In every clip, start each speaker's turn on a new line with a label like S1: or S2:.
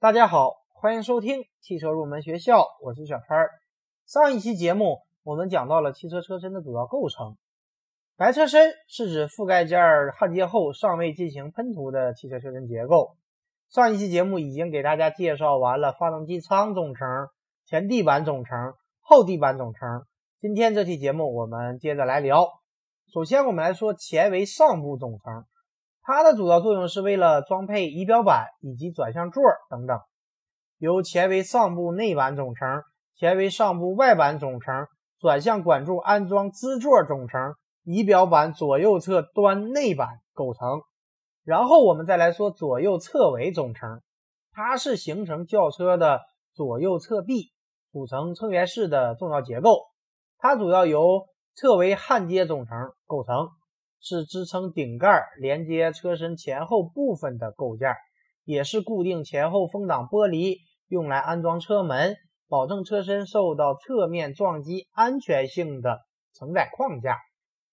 S1: 大家好，欢迎收听汽车入门学校，我是小川。上一期节目我们讲到了汽车车身的主要构成，白车身是指覆盖件焊接后尚未进行喷涂的汽车车身结构。上一期节目已经给大家介绍完了发动机舱总成、前地板总成、后地板总成。今天这期节目我们接着来聊。首先我们来说前围上部总成。它的主要作用是为了装配仪表板以及转向座等等，由前围上部内板总成、前围上部外板总成、转向管柱安装支座总成、仪表板左右侧端内板构成。然后我们再来说左右侧围总成，它是形成轿车的左右侧壁，组成车源式的重要结构。它主要由侧围焊接总成构成。是支撑顶盖连接车身前后部分的构件，也是固定前后风挡玻璃，用来安装车门，保证车身受到侧面撞击安全性的承载框架。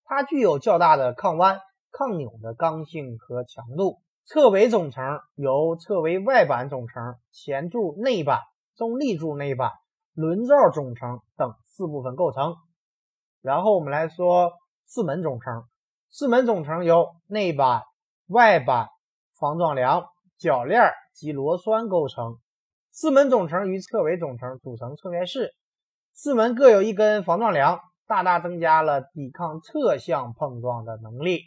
S1: 它具有较大的抗弯、抗扭的刚性和强度。侧围总成由侧围外板总成、前柱内板、中立柱内板、轮罩总成等四部分构成。然后我们来说四门总成。四门总成由内板、外板、防撞梁、铰链及螺栓构成。四门总成与侧围总成组成侧面式，四门各有一根防撞梁，大大增加了抵抗侧向碰撞的能力。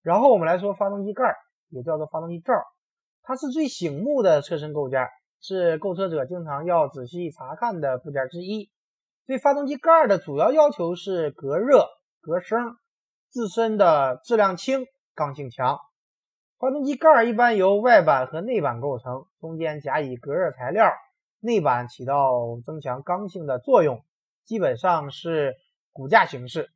S1: 然后我们来说发动机盖，也叫做发动机罩，它是最醒目的车身构件，是购车者经常要仔细查看的部件之一。对发动机盖的主要要求是隔热、隔声。自身的质量轻、刚性强。发动机盖一般由外板和内板构成，中间夹以隔热材料，内板起到增强刚性的作用，基本上是骨架形式。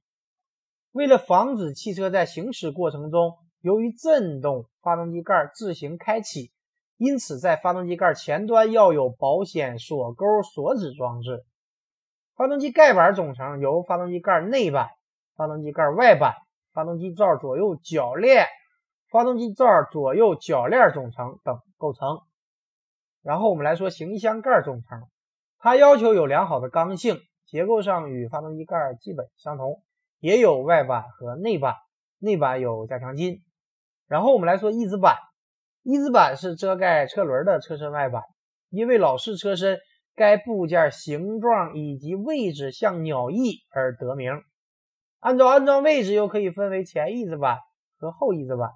S1: 为了防止汽车在行驶过程中由于震动，发动机盖自行开启，因此在发动机盖前端要有保险锁钩锁止装置。发动机盖板总成由发动机盖内板、发动机盖外板。发动机罩左右铰链、发动机罩左右铰链总成等构成。然后我们来说行李箱盖总成，它要求有良好的刚性，结构上与发动机盖基本相同，也有外板和内板，内板有加强筋。然后我们来说翼子板，翼子板是遮盖车轮的车身外板，因为老式车身该部件形状以及位置像鸟翼而得名。按照安装位置，又可以分为前翼子板和后翼子板。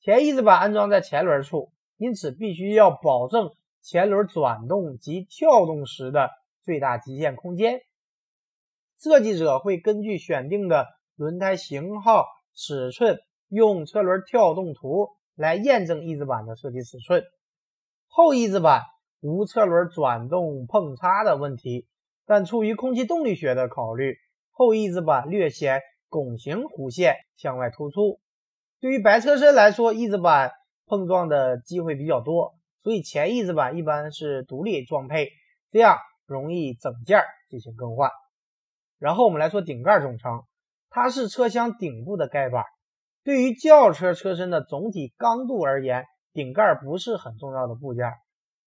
S1: 前翼子板安装在前轮处，因此必须要保证前轮转动及跳动时的最大极限空间。设计者会根据选定的轮胎型号、尺寸，用车轮跳动图来验证翼子板的设计尺寸。后翼子板无车轮转动碰擦的问题，但出于空气动力学的考虑。后翼子板略显拱形弧线向外突出，对于白车身来说，翼子板碰撞的机会比较多，所以前翼子板一般是独立装配，这样容易整件进行更换。然后我们来说顶盖总成，它是车厢顶部的盖板。对于轿车车身的总体刚度而言，顶盖不是很重要的部件。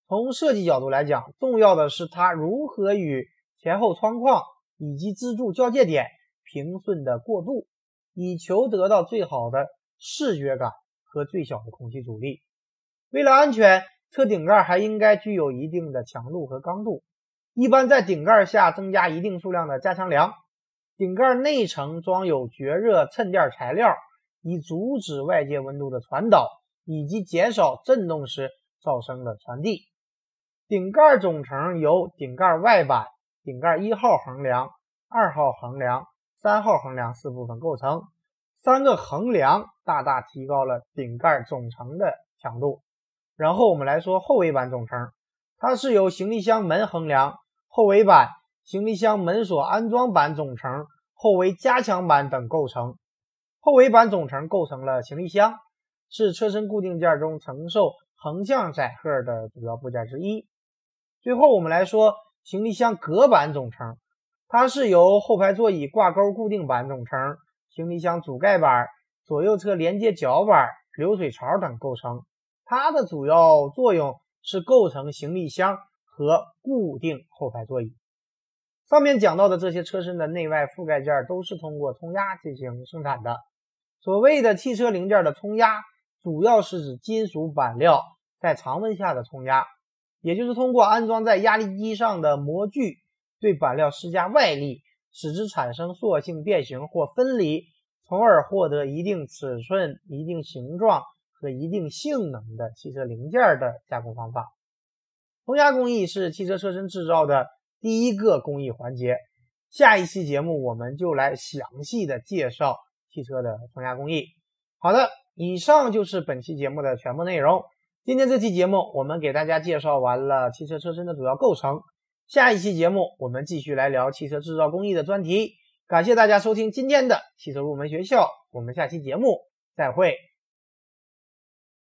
S1: 从设计角度来讲，重要的是它如何与前后窗框。以及支柱交界点平顺的过渡，以求得到最好的视觉感和最小的空气阻力。为了安全，车顶盖还应该具有一定的强度和刚度。一般在顶盖下增加一定数量的加强梁。顶盖内层装有绝热衬垫材料，以阻止外界温度的传导，以及减少振动时噪声的传递。顶盖总成由顶盖外板。顶盖一号横梁、二号横梁、三号横梁四部分构成，三个横梁大大提高了顶盖总成的强度。然后我们来说后尾板总成，它是由行李箱门横梁、后尾板、行李箱门锁安装板总成、后围加强板等构成。后尾板总成构成了行李箱，是车身固定件中承受横向载荷的主要部件之一。最后我们来说。行李箱隔板总成，它是由后排座椅挂钩固定板总成、行李箱主盖板、左右侧连接脚板、流水槽等构成。它的主要作用是构成行李箱和固定后排座椅。上面讲到的这些车身的内外覆盖件都是通过冲压进行生产的。所谓的汽车零件的冲压，主要是指金属板料在常温下的冲压，也就是通过安装在压力机上的模具对板料施加外力，使之产生塑性变形或分离，从而获得一定尺寸、一定形状和一定性能的汽车零件的加工方法。冲压工艺是汽车车身制造的。第一个工艺环节，下一期节目我们就来详细的介绍汽车的冲压工艺。好的，以上就是本期节目的全部内容。今天这期节目我们给大家介绍完了汽车车身的主要构成，下一期节目我们继续来聊汽车制造工艺的专题。感谢大家收听今天的汽车入门学校，我们下期节目再会。